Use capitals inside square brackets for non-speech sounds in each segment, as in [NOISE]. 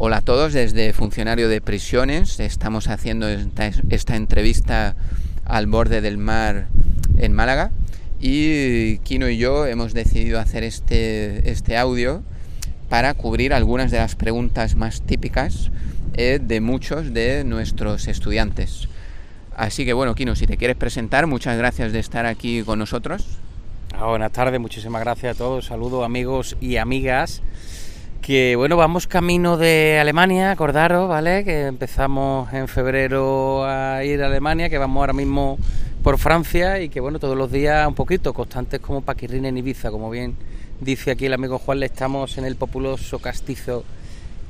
Hola a todos desde Funcionario de Prisiones. Estamos haciendo esta, entrevista al borde del mar en Málaga y Kino y yo hemos decidido hacer este, este audio para cubrir algunas de las preguntas más típicas eh, de muchos de nuestros estudiantes. Así que bueno, Kino, si te quieres presentar, muchas gracias de estar aquí con nosotros. Ah, buenas tardes, muchísimas gracias a todos. Saludos amigos y amigas que bueno, vamos camino de Alemania, acordaros, ¿vale? Que empezamos en febrero a ir a Alemania, que vamos ahora mismo por Francia y que bueno, todos los días un poquito, constantes como Paquirrín en Ibiza, como bien dice aquí el amigo Juan, le estamos en el populoso castizo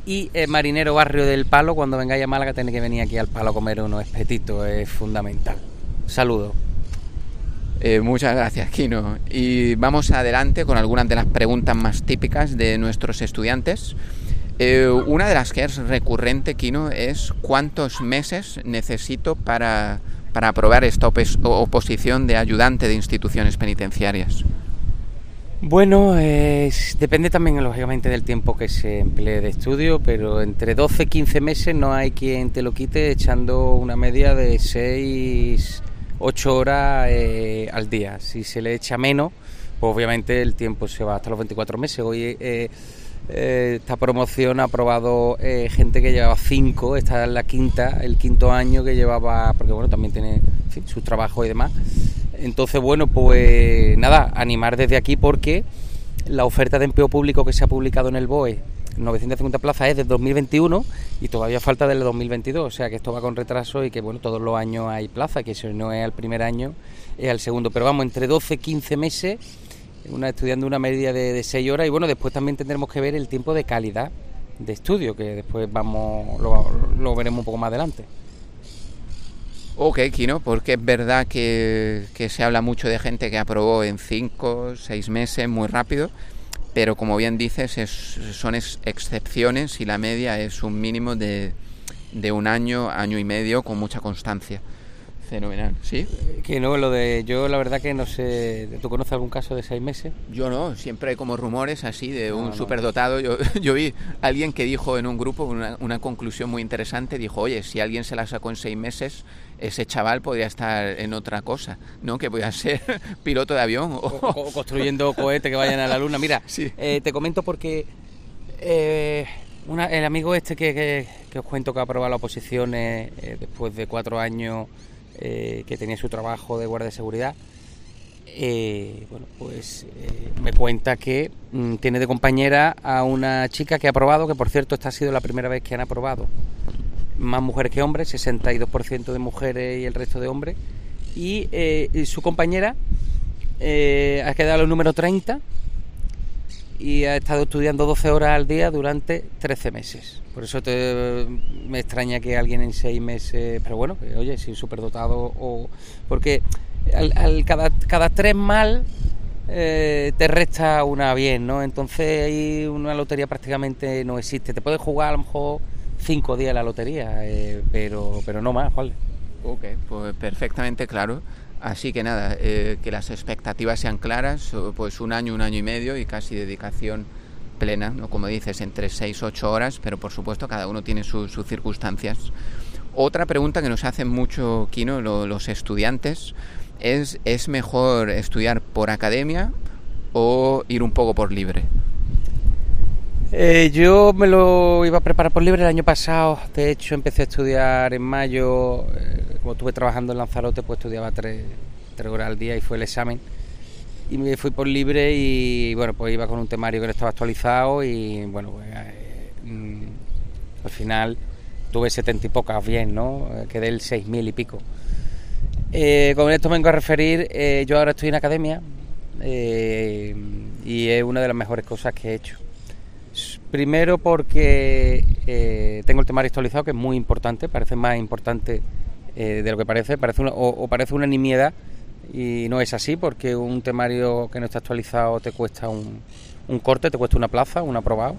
y eh, marinero barrio del Palo, cuando vengáis a Málaga tenéis que venir aquí al Palo a comer unos espetitos, es fundamental. Saludos. Eh, muchas gracias, Kino. Y vamos adelante con algunas de las preguntas más típicas de nuestros estudiantes. Eh, una de las que es recurrente, Kino, es cuántos meses necesito para, para aprobar esta oposición de ayudante de instituciones penitenciarias. Bueno, depende también lógicamente del tiempo que se emplee de estudio, pero entre 12 y 15 meses no hay quien te lo quite echando una media de 6 8 horas eh, al día. Si se le echa menos, pues obviamente el tiempo se va hasta los 24 meses. Hoy eh, eh, esta promoción ha aprobado gente que llevaba 5, esta es la quinta, el quinto año que llevaba, porque bueno, también tiene su trabajo y demás. Entonces, bueno, pues nada, animar desde aquí porque la oferta de empleo público que se ha publicado en el BOE 950 plazas es de 2021 y todavía falta del 2022, o sea que esto va con retraso y que bueno, todos los años hay plaza, que si no es al primer año, es al segundo, pero vamos, entre 12 y 15 meses, una estudiando una media de, de 6 horas y bueno, después también tendremos que ver el tiempo de calidad de estudio, que después vamos lo, veremos un poco más adelante. Ok, Kino, porque es verdad que, que se habla mucho de gente que aprobó en 5, 6 meses, muy rápido, pero como bien dices, son excepciones y la media es un mínimo de, de un año, año y medio con mucha constancia. Fenomenal, ¿sí? Que no, lo de. Yo la verdad que no sé. ¿Tú conoces algún caso de seis meses? Yo no, siempre hay como rumores así de un superdotado. Yo, [LAUGHS] yo vi a alguien que dijo en un grupo una, una, conclusión muy interesante: dijo, oye, si alguien se la sacó en seis meses, ese chaval podría estar en otra cosa, ¿no? Que podría ser [LAUGHS] piloto de avión o, construyendo cohetes que vayan a la luna. Mira, [LAUGHS] eh, te comento porque. Eh, el amigo este que, que, os cuento que ha aprobado la oposición eh, después de cuatro años eh, que tenía su trabajo de guardia de seguridad, eh, bueno, pues eh, me cuenta que mm, tiene de compañera a una chica que ha aprobado, que por cierto esta ha sido la primera vez que han aprobado. Más mujeres que hombres, 62% de mujeres y el resto de hombres, y, su compañera ha quedado el número 30 y ha estado estudiando 12 horas al día durante 13 meses. Por eso te, me extraña que alguien en 6 meses, pero bueno, oye, si superdotado o... Porque al, cada, cada tres mal eh, te resta una bien, ¿no? Entonces ahí una lotería prácticamente no existe. Te puedes jugar a lo mejor 5 días la lotería, eh, pero, pero no más, ¿vale? Ok, pues perfectamente claro. Así que nada, eh, que las expectativas sean claras, pues un año, un año y medio y casi dedicación plena, ¿no? como dices, entre 6 8 horas, pero por supuesto cada uno tiene sus circunstancias. Otra pregunta que nos hacen mucho, Kino, los estudiantes, es ¿es mejor estudiar por academia o ir un poco por libre? Eh, yo me lo iba a preparar por libre el año pasado, de hecho empecé a estudiar en mayo, eh, como estuve trabajando en Lanzarote, pues estudiaba tres, horas al día y fue el examen. Y me fui por libre y bueno, pues iba con un temario que no estaba actualizado y bueno, pues eh, mm, al final tuve setenta y pocas bien, ¿no? Quedé el seis mil y pico. con esto vengo a referir, yo ahora estoy en academia y es una de las mejores cosas que he hecho Primero porque eh, tengo el temario actualizado, que es muy importante, parece más importante eh, de lo que parece, parece o, parece una nimiedad y no es así, porque un temario que no está actualizado te cuesta un, corte, te cuesta una plaza, un aprobado.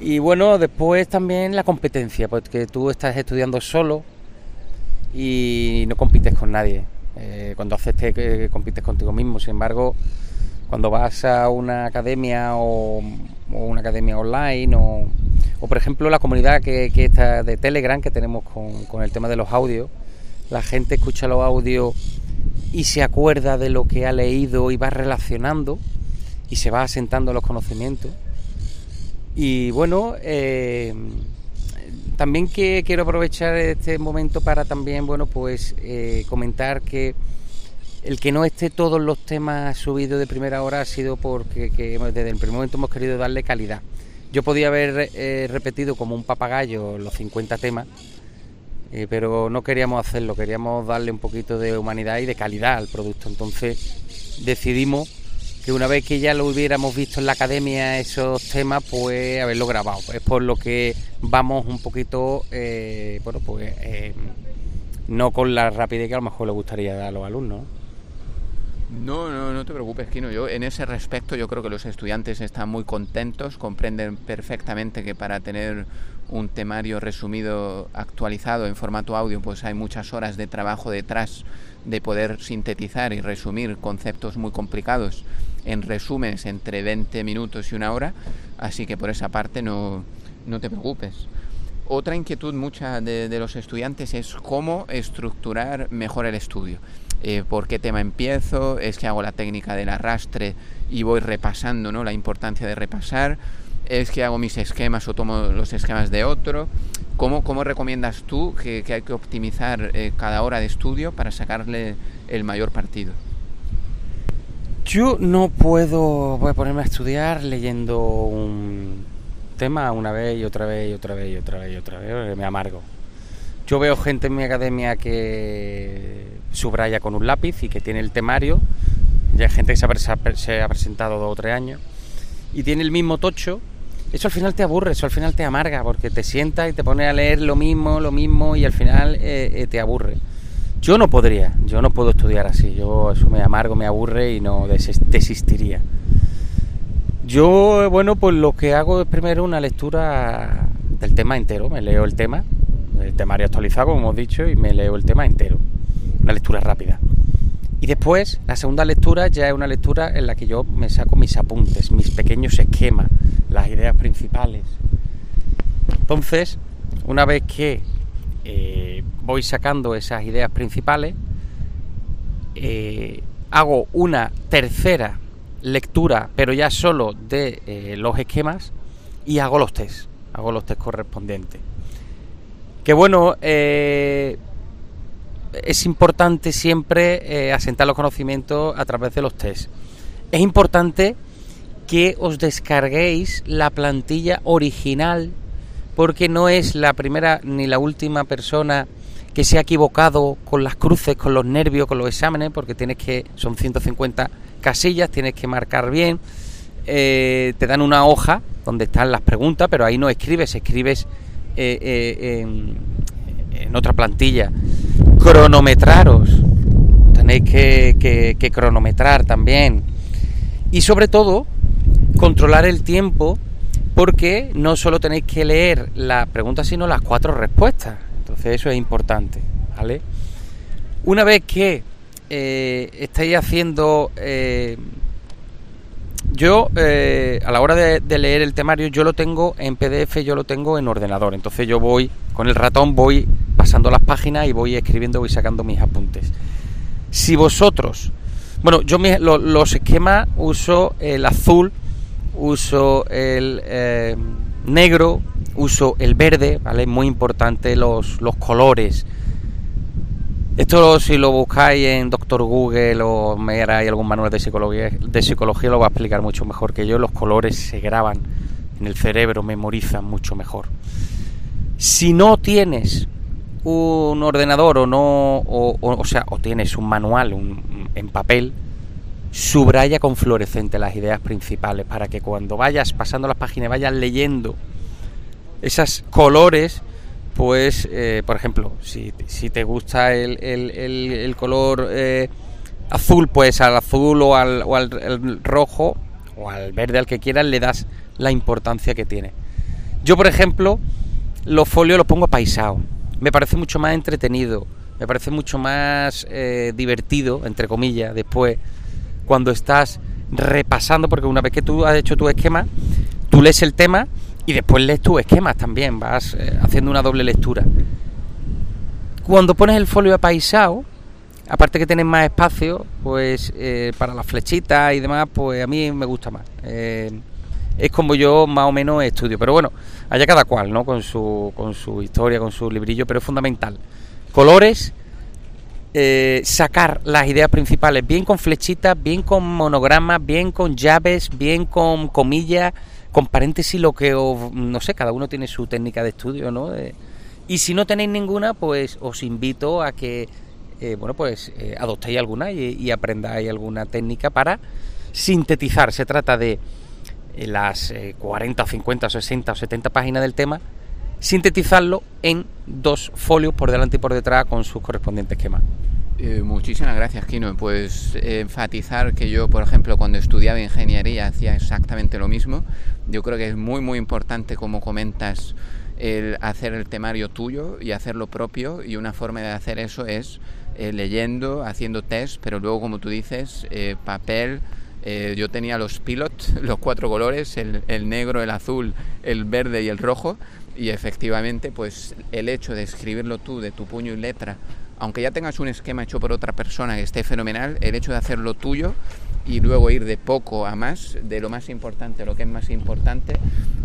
Y bueno, después también la competencia, porque tú estás estudiando solo y no compites con nadie. Eh, cuando haces te compites contigo mismo, sin embargo cuando vas a una academia o, una academia online o, por ejemplo la comunidad que, está de Telegram que tenemos con, con el tema de los audios, la gente escucha los audios y se acuerda de lo que ha leído y va relacionando y se va asentando los conocimientos. Y bueno, eh, también que quiero aprovechar este momento para también, bueno, pues eh, comentar que el que no esté todos los temas subidos de primera hora ha sido porque desde el primer momento hemos querido darle calidad. Yo podía haber eh, repetido como un papagayo los 50 temas, pero no queríamos hacerlo, queríamos darle un poquito de humanidad y de calidad al producto. Entonces decidimos que una vez que ya lo hubiéramos visto en la academia esos temas, pues haberlo grabado. Es por lo que vamos un poquito, eh, bueno, pues eh, no con la rapidez que a lo mejor le gustaría dar a los alumnos. No, no, no te preocupes, Kino. Yo en ese respecto yo creo que los estudiantes están muy contentos, comprenden perfectamente que para tener un temario resumido, actualizado en formato audio, pues hay muchas horas de trabajo detrás de poder sintetizar y resumir conceptos muy complicados en resúmenes entre 20 minutos y una hora, así que por esa parte no, no te preocupes. Otra inquietud mucha de, los estudiantes es cómo estructurar mejor el estudio. Eh, ¿Por qué tema empiezo? ¿Es que hago la técnica del arrastre y voy repasando ¿no? la importancia de repasar? ¿Es que hago mis esquemas o tomo los esquemas de otro? ¿Cómo, cómo recomiendas tú que, hay que optimizar eh, cada hora de estudio para sacarle el mayor partido? Yo no puedo voy a ponerme a estudiar leyendo un tema una vez y otra vez y otra vez y otra vez y otra vez, me amargo. Yo veo gente en mi academia que subraya con un lápiz y que tiene el temario, ya hay gente que se ha, presentado dos o tres años, y tiene el mismo tocho, eso al final te aburre, eso al final te amarga, porque te sientas y te pones a leer lo mismo, lo mismo, y al final eh, eh, te aburre. Yo no podría, yo no puedo estudiar así, yo eso me amargo, me aburre y no desistiría. Yo, bueno, pues lo que hago es primero una lectura del tema entero, me leo el tema, el temario actualizado, como hemos dicho, y me leo el tema entero, una lectura rápida. Y después, la segunda lectura ya es una lectura en la que yo me saco mis apuntes, mis pequeños esquemas, las ideas principales. Entonces, una vez que eh, voy sacando esas ideas principales, eh, hago una tercera lectura, pero ya solo de eh, los esquemas, y hago los test, hago los test correspondientes. Que bueno, es importante siempre asentar los conocimientos a través de los test. Es importante que os descarguéis la plantilla original porque no es la primera ni la última persona que se ha equivocado con las cruces, con los nervios, con los exámenes, porque tienes que, son 150 casillas, tienes que marcar bien, eh, te dan una hoja donde están las preguntas, pero ahí no escribes, escribes eh, eh, en, otra plantilla. Cronometraros, tenéis que cronometrar también. Y sobre todo, controlar el tiempo porque no solo tenéis que leer la pregunta, sino las cuatro respuestas. Entonces eso es importante, ¿vale? Una vez que eh, estáis haciendo... Eh, yo, eh, a la hora de, leer el temario, yo lo tengo en PDF, yo lo tengo en ordenador. Entonces yo voy, con el ratón voy pasando las páginas y voy escribiendo, voy sacando mis apuntes. Si vosotros... Bueno, yo los esquemas uso el azul uso el eh, negro, uso el verde, ¿vale? Muy importante los, los colores. Esto si lo buscáis en Doctor Google o me hay algún manual de psicología, de psicología lo va a explicar mucho mejor que yo. Los colores se graban en el cerebro, memorizan mucho mejor. Si no tienes un ordenador o no, o, o, sea, o tienes un manual en papel, subraya con fluorescente las ideas principales para que cuando vayas pasando las páginas vayas leyendo esos colores pues eh, por ejemplo si, te gusta el, color eh, azul pues al azul o al, o al rojo o al verde al que quieras le das la importancia que tiene. Yo por ejemplo los folios los pongo paisados me parece mucho más entretenido me parece mucho más eh, divertido entre comillas después cuando estás repasando, porque una vez que tú has hecho tu esquema, tú lees el tema y después lees tus esquemas también, vas eh, haciendo una doble lectura. Cuando pones el folio apaisado, aparte que tienes más espacio, pues eh, para las flechitas y demás, pues a mí me gusta más. Es como yo más o menos estudio, pero bueno, allá cada cual, ¿no? Con su, con su historia, con su librillo, pero es fundamental. Colores, sacar las ideas principales bien con flechitas, bien con monogramas, bien con llaves, bien con comillas, con paréntesis lo que os, no sé, cada uno tiene su técnica de estudio, ¿no? y si no tenéis ninguna, pues os invito a que, eh, bueno, pues eh, adoptéis alguna y, aprendáis alguna técnica para sintetizar. Se trata de eh, las 40, 50, 60 o 70 páginas del tema, sintetizarlo en dos folios por delante y por detrás con sus correspondientes esquemas. Eh, muchísimas gracias, Kino. Pues enfatizar que yo, por ejemplo, cuando estudiaba ingeniería hacía exactamente lo mismo. Yo creo que es muy, muy importante, como comentas, el hacer el temario tuyo y hacerlo propio. Y una forma de hacer eso es eh, leyendo, haciendo test, pero luego, como tú dices, eh, yo tenía los pilot, [LAUGHS] los cuatro colores, el, negro, el azul, el verde y el rojo. Y efectivamente, pues el hecho de escribirlo tú de tu puño y letra aunque ya tengas un esquema hecho por otra persona que esté fenomenal, el hecho de hacerlo tuyo y luego ir de poco a más, de lo más importante a lo que es más importante,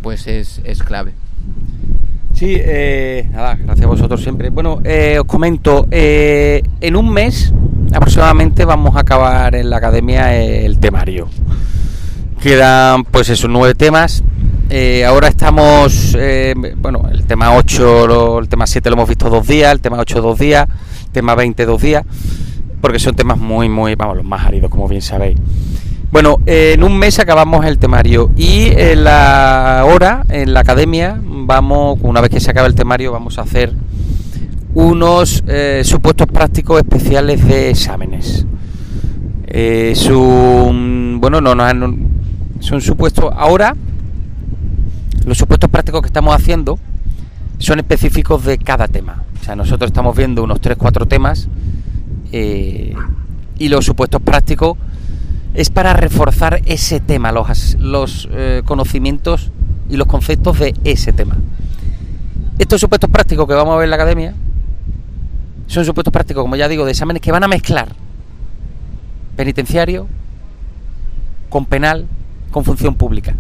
pues es, clave. Sí, eh, nada, gracias a vosotros siempre. Bueno, eh, os comento, en un mes aproximadamente vamos a acabar en la academia el temario. Quedan pues esos nueve temas. ahora estamos, bueno, el tema 8, el tema 7 lo hemos visto dos días, el tema 8 dos días tema 22 días, porque son temas muy, muy, vamos, los más áridos, como bien sabéis. Bueno, en un mes acabamos el temario y en la hora, en la academia, vamos, una vez que se acaba el temario, vamos a hacer unos eh, supuestos prácticos especiales de exámenes. Eh, bueno, no, no, son supuestos. Ahora, los supuestos prácticos que estamos haciendo son específicos de cada tema. O sea, nosotros estamos viendo unos 3-4 temas eh, y los supuestos prácticos es para reforzar ese tema, los, los eh, conocimientos y los conceptos de ese tema. Estos supuestos prácticos que vamos a ver en la academia son supuestos prácticos, como ya digo, de exámenes que van a mezclar penitenciario con penal, con función pública.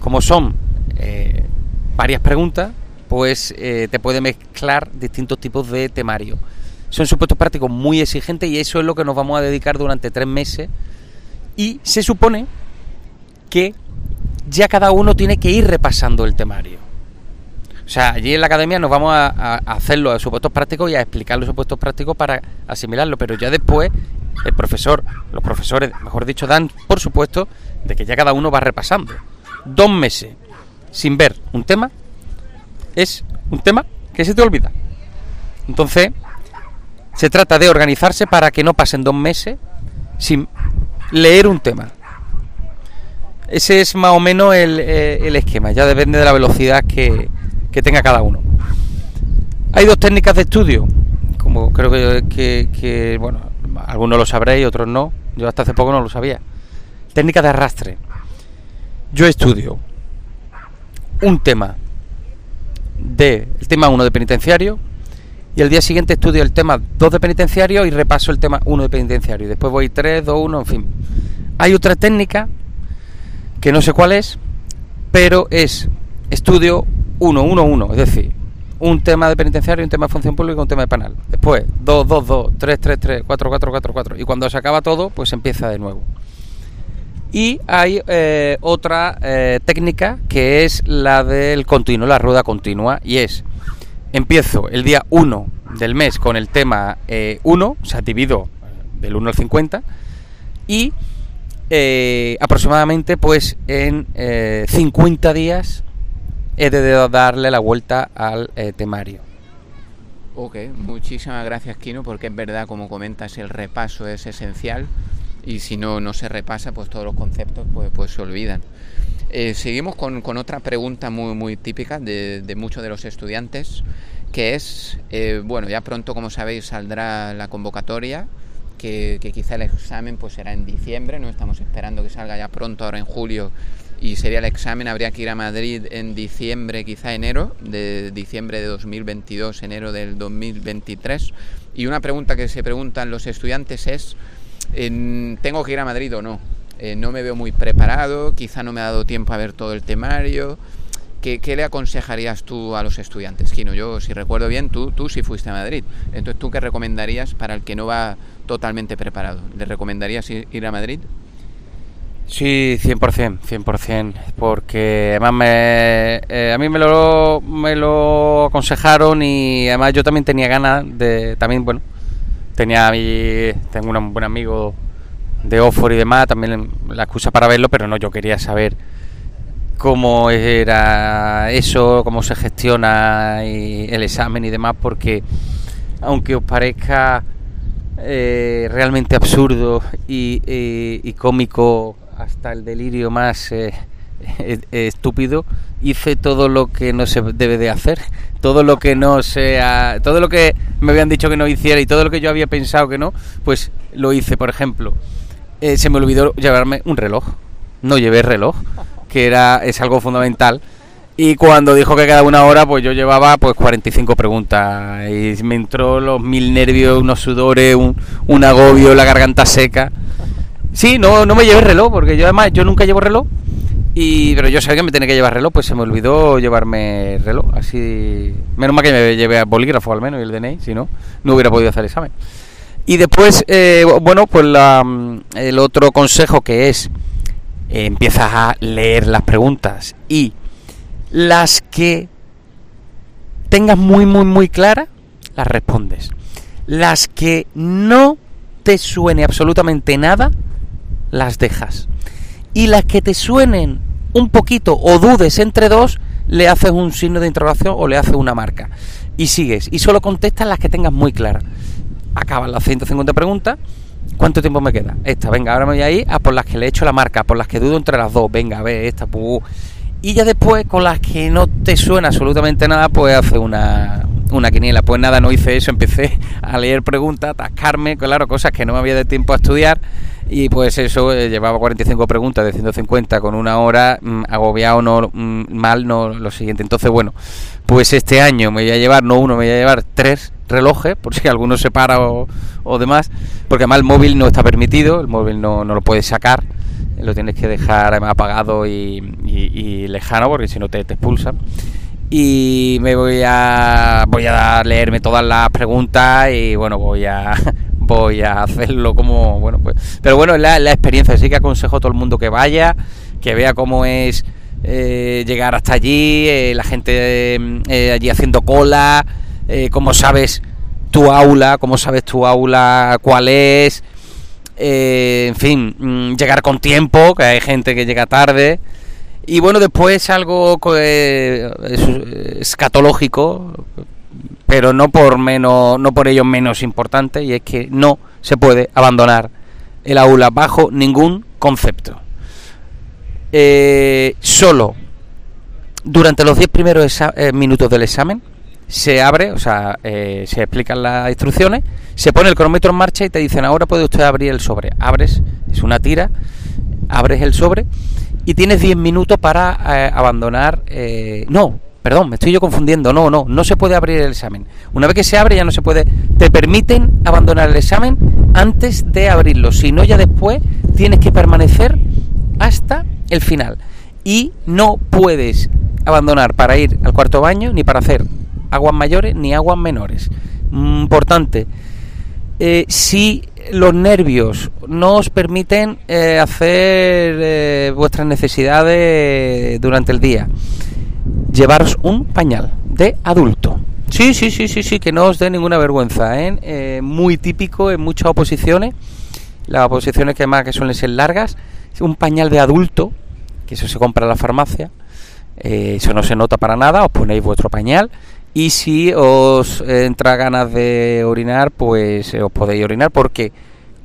Como son eh, varias preguntas, pues eh, te puede mezclar distintos tipos de temario. Son supuestos prácticos muy exigentes y eso es lo que nos vamos a dedicar durante tres meses. Y se supone que ya cada uno tiene que ir repasando el temario. O sea, allí en la academia nos vamos a, hacer los supuestos prácticos y a explicar los supuestos prácticos para asimilarlo, pero ya después el profesor, los profesores, mejor dicho, dan por supuesto de que ya cada uno va repasando. Dos meses sin ver un tema es un tema que se te olvida. Entonces, se trata de organizarse para que no pasen dos meses sin leer un tema. Ese es más o menos el, eh, esquema, ya depende de la velocidad que, tenga cada uno. Hay dos técnicas de estudio, como creo que, que, bueno, algunos lo sabréis, otros no. Yo hasta hace poco no lo sabía. Técnica de arrastre. Yo estudio un tema de el tema 1 de penitenciario y el día siguiente estudio el tema 2 de penitenciario y repaso el tema 1 de penitenciario. Después voy 3, 2, 1, en fin. Hay otra técnica que no sé cuál es, pero es estudio 1, 1, 1, es decir, un tema de penitenciario, un tema de función pública, un tema de penal. Después 2, 2, 2, 3, 3, 3, 4, 4, 4, 4. Y cuando se acaba todo, pues empieza de nuevo. Y hay eh, otra eh, técnica que es la del continuo, la rueda continua, y es, empiezo el día 1 del mes con el tema 1, eh, o sea, divido del 1 al 50, y aproximadamente pues en 50 días he de darle la vuelta al temario. Ok, muchísimas gracias Kino, porque es verdad, como comentas, el repaso es esencial y si no, no se repasa, pues todos los conceptos pues, pues se olvidan. Eh, seguimos con, con, otra pregunta muy, muy típica de, de muchos de los estudiantes, que es, eh, bueno, ya pronto, como sabéis, saldrá la convocatoria que, quizá el examen pues será en diciembre, no estamos esperando que salga ya pronto, ahora en julio, y sería el examen, habría que ir a Madrid en diciembre, quizá enero, de diciembre de 2022, enero del 2023. Y una pregunta que se preguntan los estudiantes es, ¿tengo que ir a Madrid o no? Eh, no me veo muy preparado, quizá no me ha dado tiempo a ver todo el temario. ¿Qué, le aconsejarías tú a los estudiantes, Kino? Yo, si recuerdo bien, tú, tú sí fuiste a Madrid. Entonces, ¿tú qué recomendarías para el que no va totalmente preparado? ¿Le recomendarías ir, a Madrid? Sí, 100%, 100%, porque además me, eh, a mí me lo, me lo aconsejaron y además yo también tenía ganas de, también, bueno, tenía mi, tengo un buen amigo de Oxford y demás, también la excusa para verlo, pero no, yo quería saber cómo era eso, cómo se gestiona el examen y demás, porque aunque os parezca eh, realmente absurdo y, cómico hasta el delirio más eh, [LAUGHS] estúpido, hice todo lo que no se debe de hacer, todo lo que no sea, todo lo que me habían dicho que no hiciera y todo lo que yo había pensado que no, pues lo hice, por ejemplo. Eh, se me olvidó llevarme un reloj. No llevé reloj, que era es algo fundamental. Y cuando dijo que cada una hora, pues yo llevaba pues 45 preguntas. Y me entró los mil nervios, unos sudores, un, agobio, la garganta seca. Sí, no, no me llevé reloj, porque yo además yo nunca llevo reloj. Y, pero yo sabía que me tenía que llevar reloj, pues se me olvidó llevarme reloj. Así. Menos mal que me llevé a bolígrafo al menos y el DNI, si no, no hubiera podido hacer el examen. Y después, eh, bueno, pues mm, el otro consejo que es, eh, empiezas a leer las preguntas y las que tengas muy, muy, muy claras, las respondes. Las que no te suene absolutamente nada, las dejas. Y las que te suenen un poquito o dudes entre dos, le haces un signo de interrogación o le haces una marca. Y sigues. Y solo contestas las que tengas muy claras acaban las 150 preguntas. ¿Cuánto tiempo me queda? Esta, venga, ahora me voy a ir a por las que le he hecho la marca, por las que dudo entre las dos, venga, a ver, esta, Y ya después, con las que no te suena absolutamente nada, pues hace una, una quiniela. Pues nada, no hice eso, empecé [LAUGHS] a leer preguntas, atascarme, claro, cosas que no me había de tiempo a estudiar. Y pues eso, eh, llevaba 45 preguntas de 150 con una hora, mm, agobiado, no, mm, mal, no lo siguiente. Entonces, bueno, pues este año me voy a llevar, no uno, me voy a llevar tres relojes, por si alguno se para o, demás, porque además el móvil no está permitido, el móvil no, no lo puedes sacar, lo tienes que dejar apagado y, lejano, porque si no te, te expulsan y me voy a voy a leerme todas las preguntas y bueno voy a voy a hacerlo como bueno pues pero bueno la, experiencia así que aconsejo a todo el mundo que vaya que vea cómo es eh, llegar hasta allí eh, la gente eh, allí haciendo cola cómo sabes tu aula, cómo sabes tu aula cuál es, en fin, mm, llegar con tiempo, que hay gente que llega tarde. Y bueno, después algo escatológico, pero no por menos, no por ello menos importante, y es que no se puede abandonar el aula bajo ningún concepto. solo durante los 10 primeros minutos del examen se abre, o sea, eh, se explican las instrucciones, se pone el cronómetro en marcha y te dicen ahora puede usted abrir el sobre. Abres, es una tira, abres el sobre y tienes 10 minutos para eh, abandonar. Eh, no, perdón, me estoy yo confundiendo. No, no, no se puede abrir el examen. Una vez que se abre ya no se puede. Te permiten abandonar el examen antes de abrirlo. Si no, ya después tienes que permanecer hasta el final. Y no puedes abandonar para ir al cuarto baño ni para hacer aguas mayores ni aguas menores. Mm, importante, eh, si los nervios no os permiten eh, hacer eh, vuestras necesidades durante el día, llevaros un pañal de adulto. Sí, sí, sí, sí, sí, que no os dé ninguna vergüenza. ¿eh? muy típico en muchas oposiciones, las oposiciones que más que suelen ser largas, un pañal de adulto, que eso se compra en la farmacia, eso no se nota para nada, os ponéis vuestro pañal y si os entra ganas de orinar, pues eh, os podéis orinar porque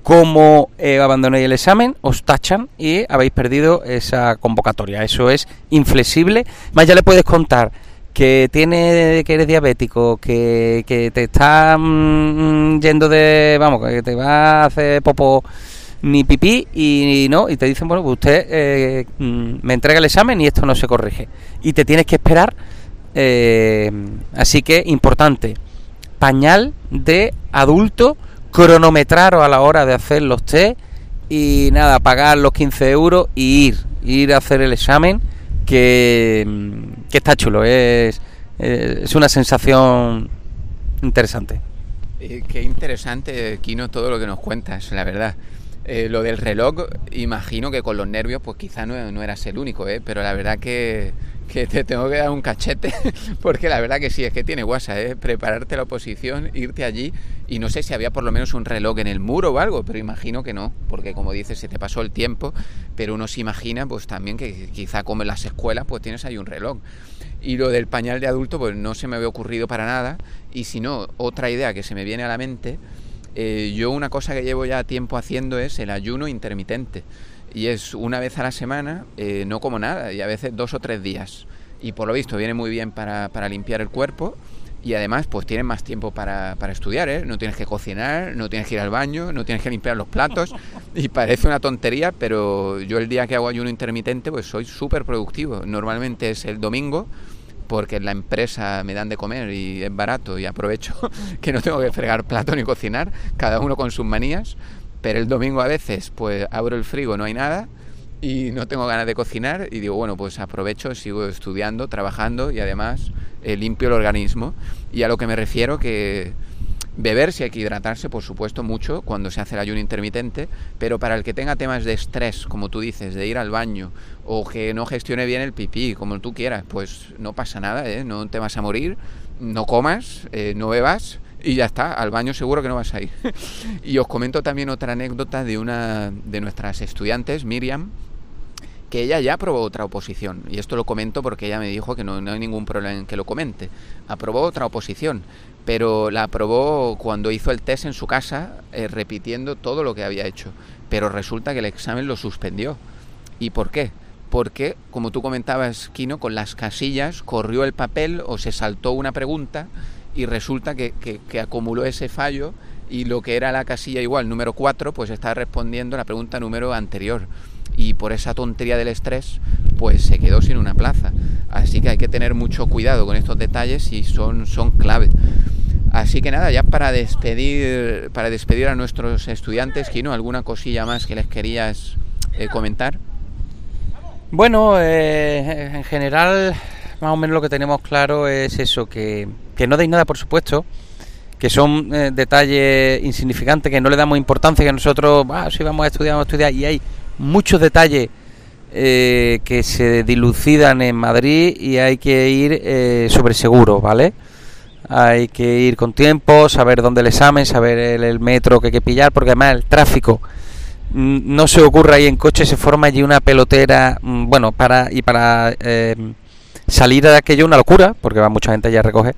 como eh, abandonéis el examen, os tachan y habéis perdido esa convocatoria. Eso es inflexible. Más ya le puedes contar que tiene que eres diabético, que, que te está mm, yendo de, vamos, que te va a hacer popo ni pipí y, no, y te dicen, bueno, pues usted eh, mm, me entrega el examen y esto no se corrige. Y te tienes que esperar. Eh, así que, importante, pañal de adulto, cronometraros a la hora de hacer los test y nada, pagar los 15 euros y ir, ir a hacer el examen que, que está chulo, es, es una sensación interesante. Eh, qué interesante, Kino, todo lo que nos cuentas, la verdad. Eh, lo del reloj, imagino que con los nervios, pues quizá no, no eras el único, ¿eh? pero la verdad que, que, te tengo que dar un cachete, [LAUGHS] porque la verdad que sí, es que tiene guasa, ¿eh? prepararte la oposición, irte allí, y no sé si había por lo menos un reloj en el muro o algo, pero imagino que no, porque como dices, se te pasó el tiempo, pero uno se imagina pues también que quizá como en las escuelas, pues tienes ahí un reloj. Y lo del pañal de adulto, pues no se me había ocurrido para nada, y si no, otra idea que se me viene a la mente, eh, yo una cosa que llevo ya tiempo haciendo es el ayuno intermitente. Y es una vez a la semana, eh, no como nada, y a veces dos o tres días. Y por lo visto viene muy bien para, para limpiar el cuerpo y además pues tienes más tiempo para, para, estudiar, ¿eh? No tienes que cocinar, no tienes que ir al baño, no tienes que limpiar los platos [LAUGHS] y parece una tontería, pero yo el día que hago ayuno intermitente pues soy súper productivo. Normalmente es el domingo porque en la empresa me dan de comer y es barato y aprovecho [LAUGHS] que no tengo que fregar plato ni cocinar, cada uno con sus manías, pero el domingo a veces pues abro el frigo, no hay nada y no tengo ganas de cocinar y digo, bueno, pues aprovecho, sigo estudiando, trabajando y además eh, limpio el organismo y a lo que me refiero que Beber si hay que hidratarse, por supuesto, mucho cuando se hace el ayuno intermitente, pero para el que tenga temas de estrés, como tú dices, de ir al baño o que no gestione bien el pipí, como tú quieras, pues no pasa nada, ¿eh? no te vas a morir, no comas, eh, no bebas y ya está, al baño seguro que no vas a ir. [LAUGHS] y os comento también otra anécdota de una de nuestras estudiantes, Miriam, que ella ya aprobó otra oposición. Y esto lo comento porque ella me dijo que no, no, hay ningún problema en que lo comente. Aprobó otra oposición pero la aprobó cuando hizo el test en su casa, eh, repitiendo todo lo que había hecho. Pero resulta que el examen lo suspendió. ¿Y por qué? Porque, como tú comentabas, Kino, con las casillas corrió el papel o se saltó una pregunta y resulta que, que, acumuló ese fallo y lo que era la casilla igual, número 4, pues está respondiendo la pregunta número anterior. Y por esa tontería del estrés, pues se quedó sin una plaza. Así que hay que tener mucho cuidado con estos detalles y son, son clave. Así que nada, ya para despedir, para despedir a nuestros estudiantes, Kino, ¿alguna cosilla más que les querías eh, comentar? Bueno, eh, en general, más o menos lo que tenemos claro es eso, que, que no deis nada por supuesto, que son eh, detalles insignificantes, que no le damos importancia, que nosotros, ah, si vamos a estudiar, vamos a estudiar, y hay muchos detalles que se dilucidan en Madrid y hay que ir sobre seguro, ¿vale? hay que ir con tiempo, saber dónde el examen, saber el, metro que hay que pillar, porque además el tráfico mm, no se ocurre ahí en coche, se forma allí una pelotera, mm, bueno, para y para eh, salir de aquello una locura, porque va mucha gente allá a recoger,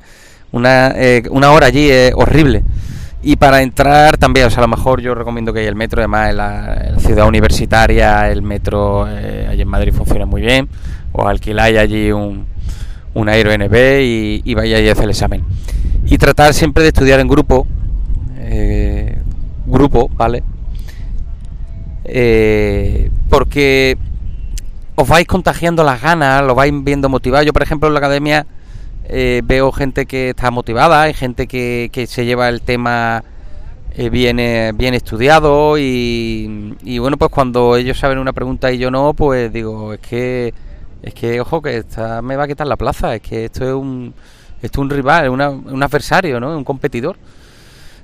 una, eh, una hora allí es horrible. Y para entrar también, o sea, a lo mejor yo recomiendo que haya el metro, además en la, ciudad universitaria, el metro eh, allí en Madrid funciona muy bien, o alquiláis allí un, un Aero NB y, y vaya y hacer el examen. Y tratar siempre de estudiar en grupo, eh, grupo, ¿vale? Eh, porque os vais contagiando las ganas, lo vais viendo motivado. Yo, por ejemplo, en la academia eh, veo gente que está motivada, hay gente que, que se lleva el tema bien, bien estudiado y, bueno, pues cuando ellos saben una pregunta y yo no, pues digo, es que es que, ojo, que esta me va a quitar la plaza, es que esto es un, esto es un rival, un adversario, ¿no? Un competidor.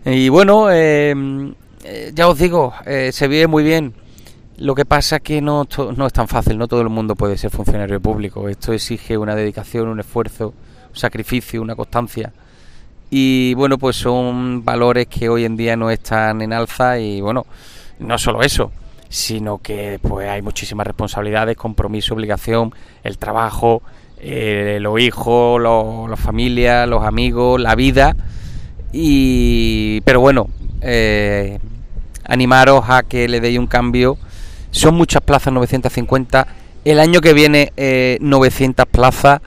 Y bueno, em, eh, ya os digo, eh, se vive muy bien. Lo que pasa es que no, no es tan fácil, no todo el mundo puede ser funcionario público. Esto exige una dedicación, un esfuerzo, sacrificio, una constancia. Y bueno, pues son valores que hoy en día no están en alza y bueno, no solo eso, sino que pues hay muchísimas responsabilidades, compromiso, obligación, el trabajo, eh, los hijos, los, la familia, los amigos, la vida. Y, pero bueno, eh, animaros a que le deis un cambio. Son muchas plazas, 950. El año que viene, 900 eh, plazas.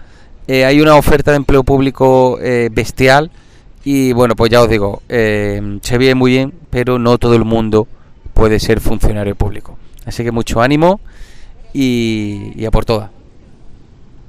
Eh, hay una oferta de empleo público eh, bestial y bueno, pues ya os digo, eh, se ve muy bien, pero no todo el mundo puede ser funcionario público. Así que mucho ánimo y, y a por todas.